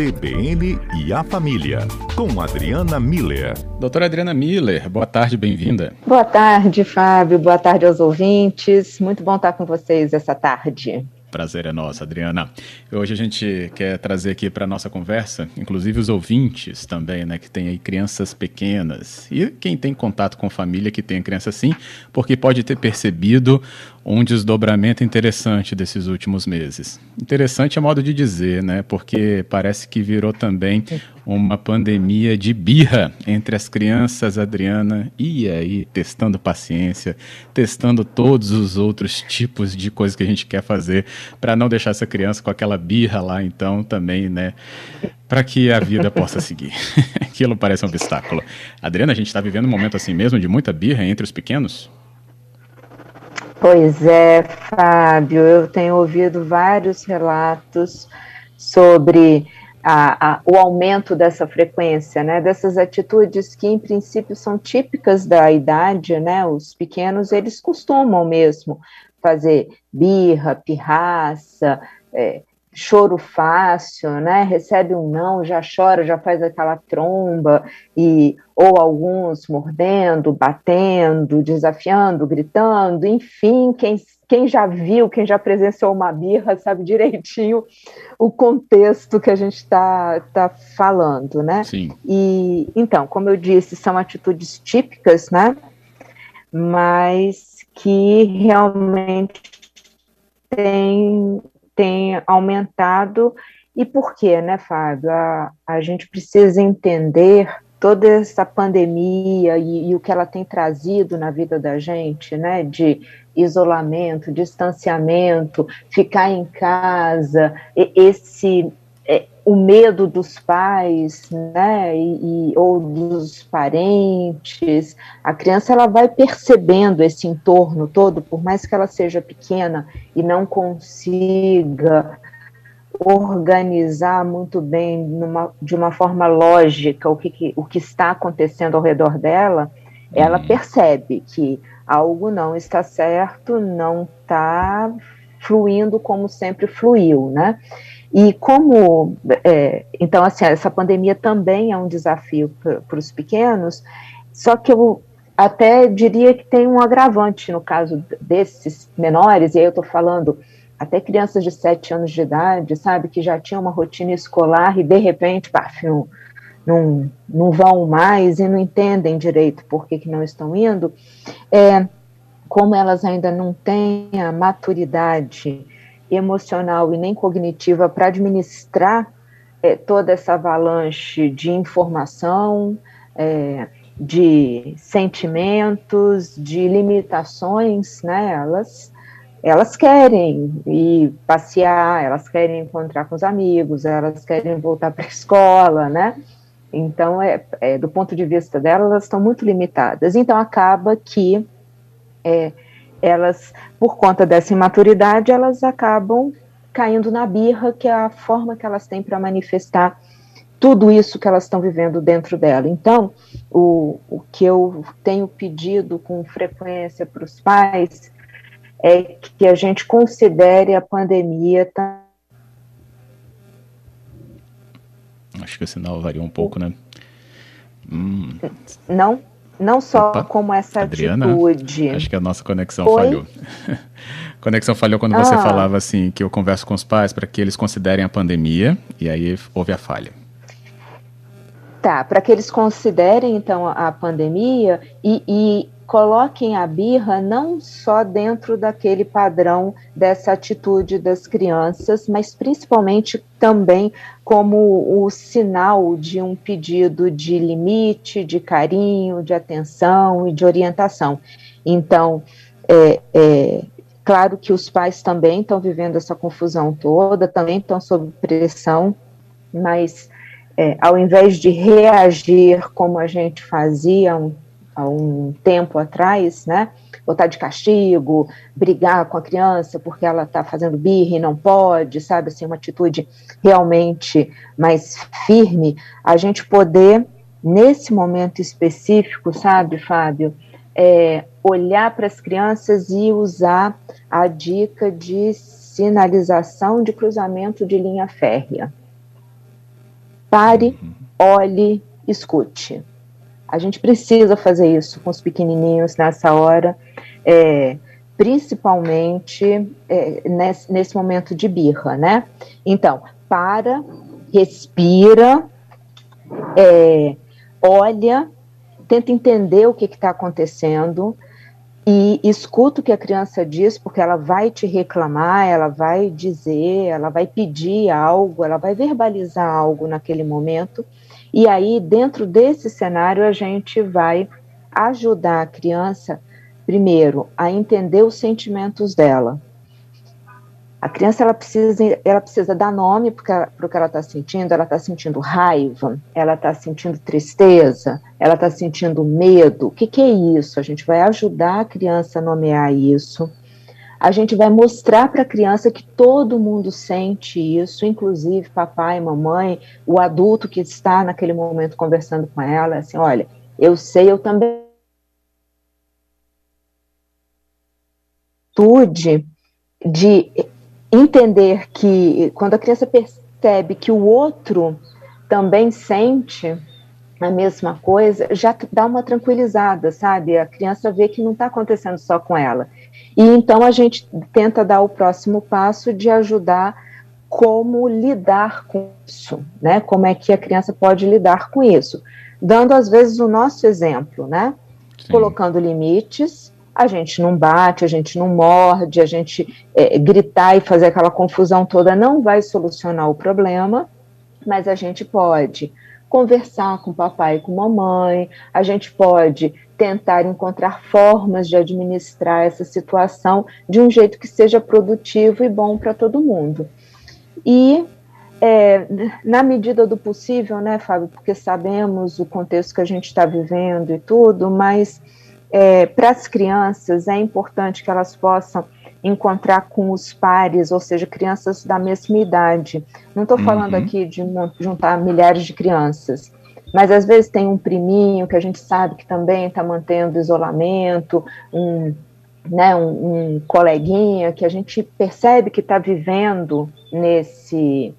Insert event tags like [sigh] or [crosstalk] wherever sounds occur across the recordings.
CBN e a Família, com Adriana Miller. Doutora Adriana Miller, boa tarde, bem-vinda. Boa tarde, Fábio, boa tarde aos ouvintes. Muito bom estar com vocês essa tarde. Prazer é nosso, Adriana. Hoje a gente quer trazer aqui para nossa conversa, inclusive os ouvintes também, né, que tem aí crianças pequenas e quem tem contato com família que tem criança assim, porque pode ter percebido um desdobramento interessante desses últimos meses. Interessante é modo de dizer, né? Porque parece que virou também uma pandemia de birra entre as crianças, Adriana, e aí testando paciência, testando todos os outros tipos de coisas que a gente quer fazer para não deixar essa criança com aquela birra lá, então também, né? Para que a vida possa seguir. [laughs] Aquilo parece um obstáculo. Adriana, a gente está vivendo um momento assim mesmo de muita birra entre os pequenos? Pois é, Fábio, eu tenho ouvido vários relatos sobre a, a, o aumento dessa frequência, né, dessas atitudes que em princípio são típicas da idade, né, os pequenos eles costumam mesmo fazer birra, pirraça, é, choro fácil, né? Recebe um não, já chora, já faz aquela tromba e ou alguns mordendo, batendo, desafiando, gritando, enfim, quem quem já viu, quem já presenciou uma birra, sabe direitinho o contexto que a gente está tá falando, né? Sim. E então, como eu disse, são atitudes típicas, né? Mas que realmente tem tem aumentado. E por quê, né, Fábio? A, a gente precisa entender toda essa pandemia e, e, o que ela tem trazido na vida da gente, né, de isolamento, distanciamento, ficar em casa, esse o medo dos pais, né, e, ou dos parentes, a criança ela vai percebendo esse entorno todo, por mais que ela seja pequena e não consiga organizar muito bem numa, de uma forma lógica o que, o que está acontecendo ao redor dela, ela uhum. percebe que algo não está certo, não está fluindo como sempre fluiu, né? E como, é, então, assim, essa pandemia também é um desafio para os pequenos, só que eu até diria que tem um agravante no caso desses menores, e aí eu estou falando até crianças de 7 anos de idade, sabe, que já tinham uma rotina escolar e de repente, paf, não, não, vão mais e não entendem direito por que, que não estão indo, é, como elas ainda não têm a maturidade emocional e nem cognitiva para administrar é, toda essa avalanche de informação, é, de sentimentos, de limitações, né? Elas, elas querem ir passear, elas querem encontrar com os amigos, elas querem voltar para a [laughs] escola, né? Então, é, é, do ponto de vista delas, elas estão muito limitadas. Então, acaba que é, elas, por conta dessa imaturidade, elas acabam caindo na birra, que é a forma que elas têm para manifestar tudo isso que elas estão vivendo dentro dela. Então, o, o que eu tenho pedido com frequência para os pais é que a gente considere a pandemia. Acho que o sinal varia um pouco, né? Hum. Não? Não só Opa, como essa Adriana, atitude. Acho que a nossa conexão Oi? falhou. a [laughs] conexão falhou quando ah. você falava assim que eu converso com os pais para que eles considerem a pandemia e aí houve a falha. Tá, para que eles considerem então a pandemia e, e coloquem a birra não só dentro daquele padrão dessa atitude das crianças, mas principalmente também como o sinal de um pedido de limite, de carinho, de atenção e de orientação. Então, é, é claro que os pais também estão vivendo essa confusão toda, também estão sob pressão, mas é, ao invés de reagir como a gente fazia um há um tempo atrás, né? Botar de castigo, brigar com a criança porque ela está fazendo birra e não pode, sabe? Assim, uma atitude realmente mais firme, a gente poder, nesse momento específico, sabe, Fábio, é, olhar para as crianças e usar a dica de sinalização de cruzamento de linha férrea. Pare, uhum. olhe, escute. A gente precisa fazer isso com os pequenininhos nessa hora, é, principalmente é, nesse, nesse momento de birra, né? Então, para, respira, é, olha, tenta entender o que está acontecendo e escuta o que a criança diz, porque ela vai te reclamar, ela vai dizer, ela vai pedir algo, ela vai verbalizar algo naquele momento e aí, dentro desse cenário, a gente vai ajudar a criança, primeiro, a entender os sentimentos dela. A criança ela precisa, ela precisa dar nome para o que ela está sentindo. Ela está sentindo raiva, ela está sentindo tristeza, ela está sentindo medo. O que, que é isso? A gente vai ajudar a criança a nomear isso a gente vai mostrar para a criança que todo mundo sente isso, inclusive papai, mamãe, o adulto que está naquele momento conversando com ela, assim, olha, eu sei, eu também de entender que quando a criança percebe que o outro também sente a mesma coisa, já dá uma tranquilizada, sabe? A criança vê que não está acontecendo só com ela. E então a gente tenta dar o próximo passo de ajudar como lidar com isso, né? Como é que a criança pode lidar com isso, dando às vezes o nosso exemplo, né? Sim. Colocando limites, a gente não bate, a gente não morde, a gente é, gritar e fazer aquela confusão toda não vai solucionar o problema, mas a gente pode conversar com papai e com mamãe, a gente pode tentar encontrar formas de administrar essa situação de um jeito que seja produtivo e bom para todo mundo. E é, na medida do possível, né, Fábio, porque sabemos o contexto que a gente está vivendo e tudo, mas é, para as crianças é importante que elas possam encontrar com os pares, ou seja, crianças da mesma idade. Não estou falando uhum. aqui de juntar milhares de crianças, mas às vezes tem um priminho que a gente sabe que também está mantendo isolamento, um, né, um, um, coleguinha que a gente percebe que está vivendo nesse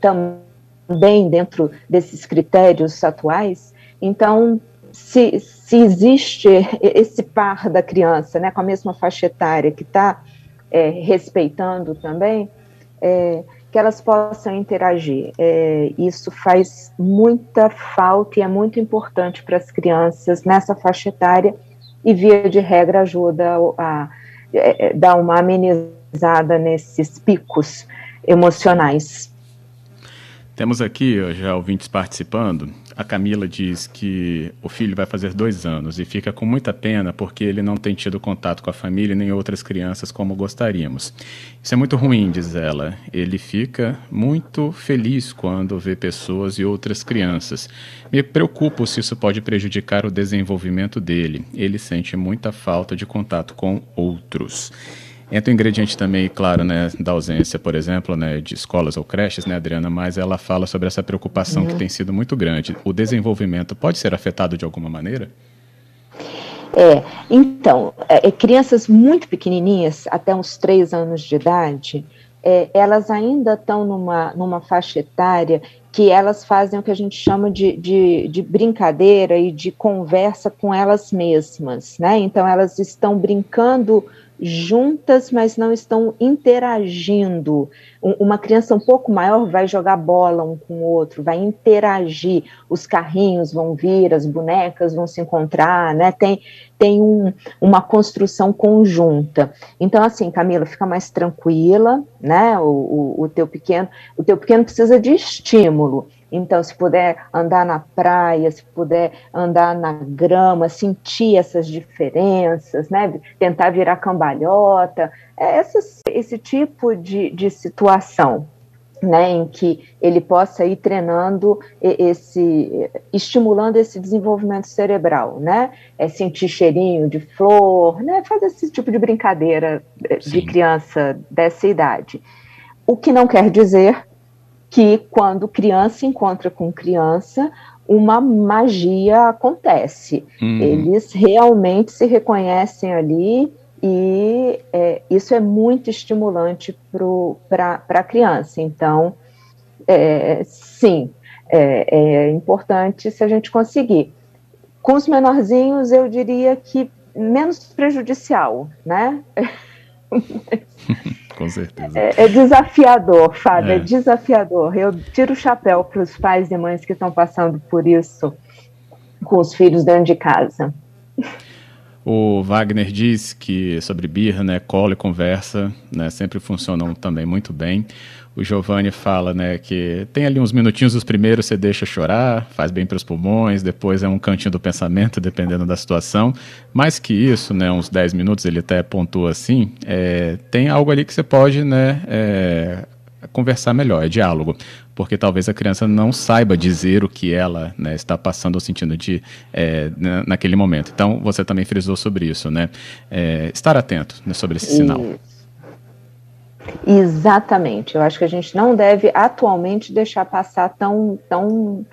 também dentro desses critérios atuais. Então, se, se existe esse par da criança, né, com a mesma faixa etária que está é, respeitando também, é, que elas possam interagir. É, isso faz muita falta e é muito importante para as crianças nessa faixa etária e, via de regra, ajuda a, a, é, é, dar uma amenizada nesses picos emocionais. Temos aqui já ouvintes participando. A Camila diz que o filho vai fazer dois anos e fica com muita pena porque ele não tem tido contato com a família nem outras crianças como gostaríamos. Isso é muito ruim, diz ela. Ele fica muito feliz quando vê pessoas e outras crianças. Me preocupo se isso pode prejudicar o desenvolvimento dele. Ele sente muita falta de contato com outros. Entra o ingrediente também, claro, né, da ausência, por exemplo, né, de escolas ou creches, né, Adriana, mas ela fala sobre essa preocupação uhum. que tem sido muito grande. O desenvolvimento pode ser afetado de alguma maneira? É, então, é, é crianças muito pequenininhas, até uns três anos de idade, é, elas ainda estão numa, numa faixa etária que elas fazem o que a gente chama de, de, de, brincadeira e de conversa com elas mesmas, né? Então, elas estão brincando juntas, mas não estão interagindo. Uma criança um pouco maior vai jogar bola um com o outro, vai interagir, os carrinhos vão vir, as bonecas vão se encontrar, né? Tem, tem um, uma construção conjunta. Então, assim, Camila, fica mais tranquila, né? O, o, o teu pequeno, o teu pequeno precisa de estímulo. Então, se puder andar na praia, se puder andar na grama, sentir essas diferenças, né? Tentar virar cambalhota, é esse, esse tipo de, de situação. Né, em que ele possa ir treinando esse, estimulando esse desenvolvimento cerebral, né, é sentir cheirinho de flor, né, fazer esse tipo de brincadeira eh, Sim. de criança dessa idade. O que não quer dizer que quando criança encontra com criança, uma magia acontece. Uhum. Eles realmente se reconhecem ali e é, isso é muito estimulante para a criança. Então, é, sim, é, é importante se a gente conseguir. Com os menorzinhos, eu diria que menos prejudicial, né? [laughs] Com certeza. É, é desafiador, Fábio, é. é. desafiador. Eu tiro o chapéu para os pais e mães que estão passando por isso com os filhos dentro de casa. O Wagner diz que sobre birra, né, cola e conversa, né, sempre funcionam também muito bem. O Giovanni fala, né, que tem ali uns minutinhos os primeiros você deixa chorar, faz bem para os pulmões, depois é um cantinho do pensamento, dependendo da situação. Mais que isso, né, uns 10 minutos, ele até pontua assim, é, tem algo ali que você pode, né, é, conversar melhor, é diálogo porque talvez a criança não saiba dizer o que ela né, está passando ou sentindo de, é, naquele momento. Então, você também frisou sobre isso, né? É, estar atento né, sobre esse sinal. Exatamente. Eu acho que a gente não deve atualmente deixar passar tão. tão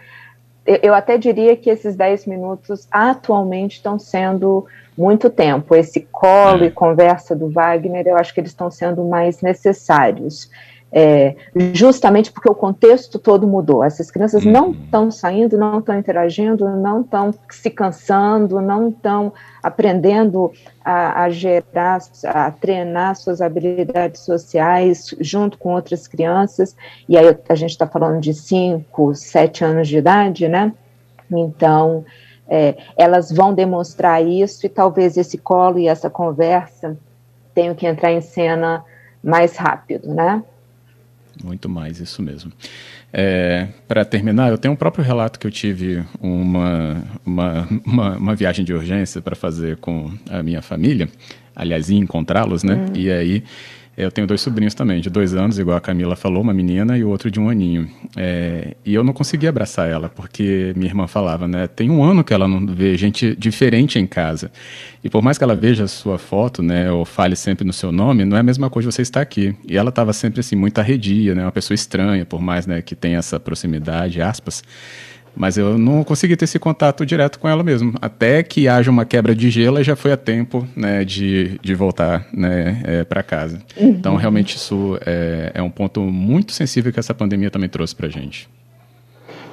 eu até diria que esses 10 minutos atualmente estão sendo muito tempo. Esse colo é. e conversa do Wagner, eu acho que eles estão sendo mais necessários é, justamente porque o contexto todo mudou. Essas crianças uhum. não estão saindo, não estão interagindo, não estão se cansando, não estão aprendendo a, a, gerar, a treinar suas habilidades sociais junto com outras crianças. E aí a gente está falando de 5, 7 anos de idade, né? Então, é, elas vão demonstrar isso e talvez esse colo e essa conversa tenham que entrar em cena mais rápido, né? Muito mais, isso mesmo. É, Para terminar, eu tenho um próprio relato que eu tive uma, uma, uma, uma viagem de urgência para fazer com a minha família, aliás, encontrá-los, né? Uhum. E aí eu tenho dois sobrinhos também, de dois anos, igual a Camila falou, uma menina e o outro de um aninho. É, e eu não conseguia abraçar ela, porque minha irmã falava, né? Tem um ano que ela não vê gente diferente em casa. E por mais que ela veja a sua foto, né, ou fale sempre no seu nome, não é a mesma coisa você estar aqui. E ela estava sempre assim, muito arredia, né? Uma pessoa estranha, por mais né, que tenha essa proximidade, aspas. Mas eu não consegui ter esse contato direto com ela mesmo. Até que haja uma quebra de gelo, já foi a tempo né, de, de voltar né, é, para casa. Uhum. Então, realmente, isso é, é um ponto muito sensível que essa pandemia também trouxe para a gente.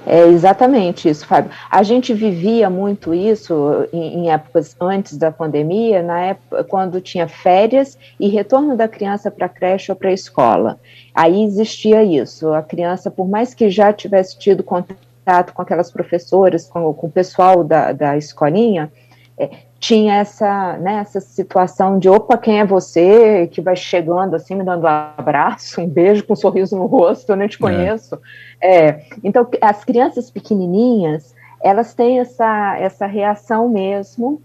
É exatamente isso, Fábio. A gente vivia muito isso em, em, épocas antes da pandemia, na época quando tinha férias e retorno da criança para a creche ou para a escola. Aí existia isso. A criança, por mais que já tivesse tido contato contato com aquelas professoras, com, com o pessoal da, da escolinha, é, tinha essa, né, essa situação de opa, quem é você? Que vai chegando assim, me dando um abraço, um beijo com um sorriso no rosto, eu nem te é. conheço. É. É, então, as crianças pequenininhas, elas têm essa, essa reação mesmo,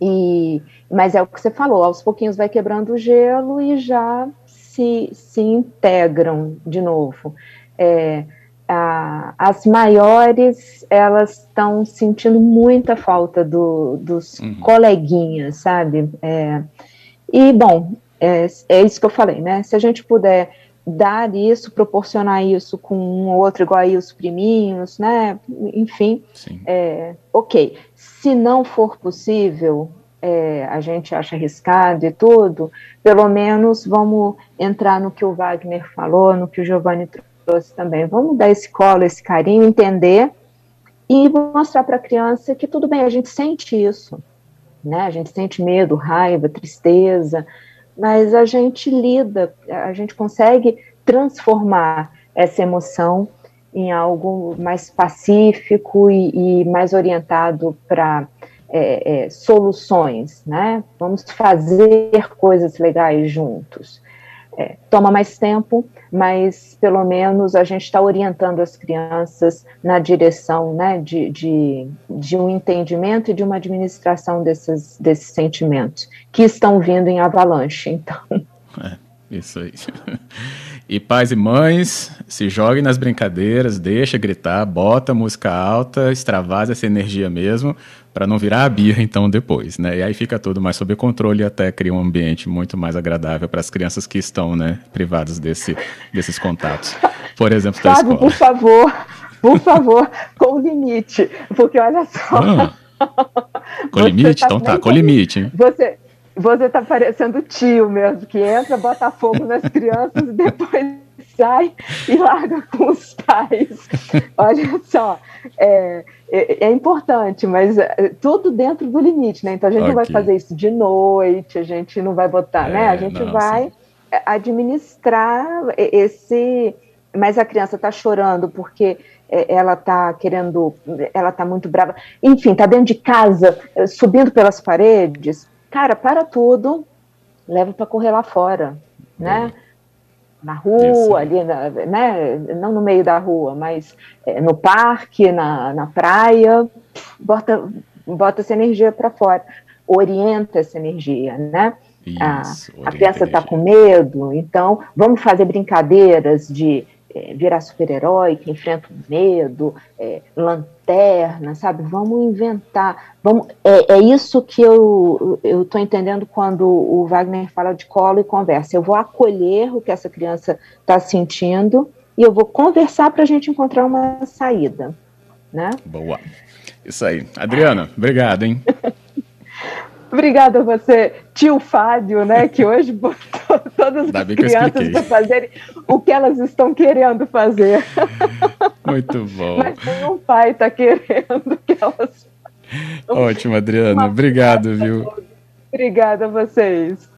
e, mas é o que você falou, aos pouquinhos vai quebrando o gelo e já se, se integram de novo. É, as maiores elas estão sentindo muita falta do, dos uhum. coleguinhas, sabe? É, e bom, é, é, isso que eu falei, né? Se a gente puder dar isso, proporcionar isso com um ou outro igual aí os priminhos, né? Enfim, é, ok. Se não for possível, é, a gente acha arriscado e tudo, pelo menos vamos entrar no que o Wagner falou, no que o Giovanni trouxe também. Vamos dar esse colo, esse carinho, entender e mostrar para a criança que tudo bem, a gente sente isso, né? A gente sente medo, raiva, tristeza, mas a gente lida, a gente consegue transformar essa emoção em algo mais pacífico e, e mais orientado para é, é, soluções, né? Vamos fazer coisas legais juntos. É, toma mais tempo, mas pelo menos a gente está orientando as crianças na direção né, de, de, de, um entendimento e de uma administração desses, desses sentimentos, que estão vindo em avalanche, então. É, isso aí. [laughs] E pais e mães, se joguem nas brincadeiras, deixa gritar, bota música alta, extravasa essa energia mesmo, para não virar a birra então depois, né? E aí fica tudo mais sob controle e até cria um ambiente muito mais agradável para as crianças que estão, né, privadas desse, desses contatos. Por exemplo, da Fábio, escola. por favor, por favor, com limite, porque olha só. Ah, com limite? Tá então tá, com limite. Hein? Você, você tá parecendo tio mesmo, que entra, bota fogo nas crianças e depois sai e larga com os pais. Olha só, é, é, é, importante, mas é, tudo dentro do limite, né? Então a gente okay. não vai fazer isso de noite, a gente não vai botar, né? A é, gente não, vai sim. administrar esse. Mas a criança está chorando porque é, ela está querendo, ela está muito brava, enfim, está dentro de casa, subindo pelas paredes. Cara, para tudo, leva para correr lá fora, né? Na rua, ali, na, né? Não no meio da rua, mas é, no parque, na, na praia, bota, bota essa energia para fora, orienta essa energia, né? Isso, a, a criança está com medo, então vamos fazer brincadeiras de é, virar super-herói que enfrenta o medo, é, lanterna, sabe? Vamos inventar. Vamos, é, é isso que eu estou entendendo quando o Wagner fala de colo e conversa. Eu vou acolher o que essa criança está sentindo e eu vou conversar para a gente encontrar uma saída. Né? Boa. Isso aí. Adriana, obrigado, hein? [laughs] Obrigada a você, tio Fábio, né, que hoje botou [laughs] todas as crianças para fazerem o que elas estão querendo fazer. [laughs] Muito bom. Mas nenhum pai está querendo que elas. Ótimo, Adriana. Obrigado, viu? Obrigada a vocês.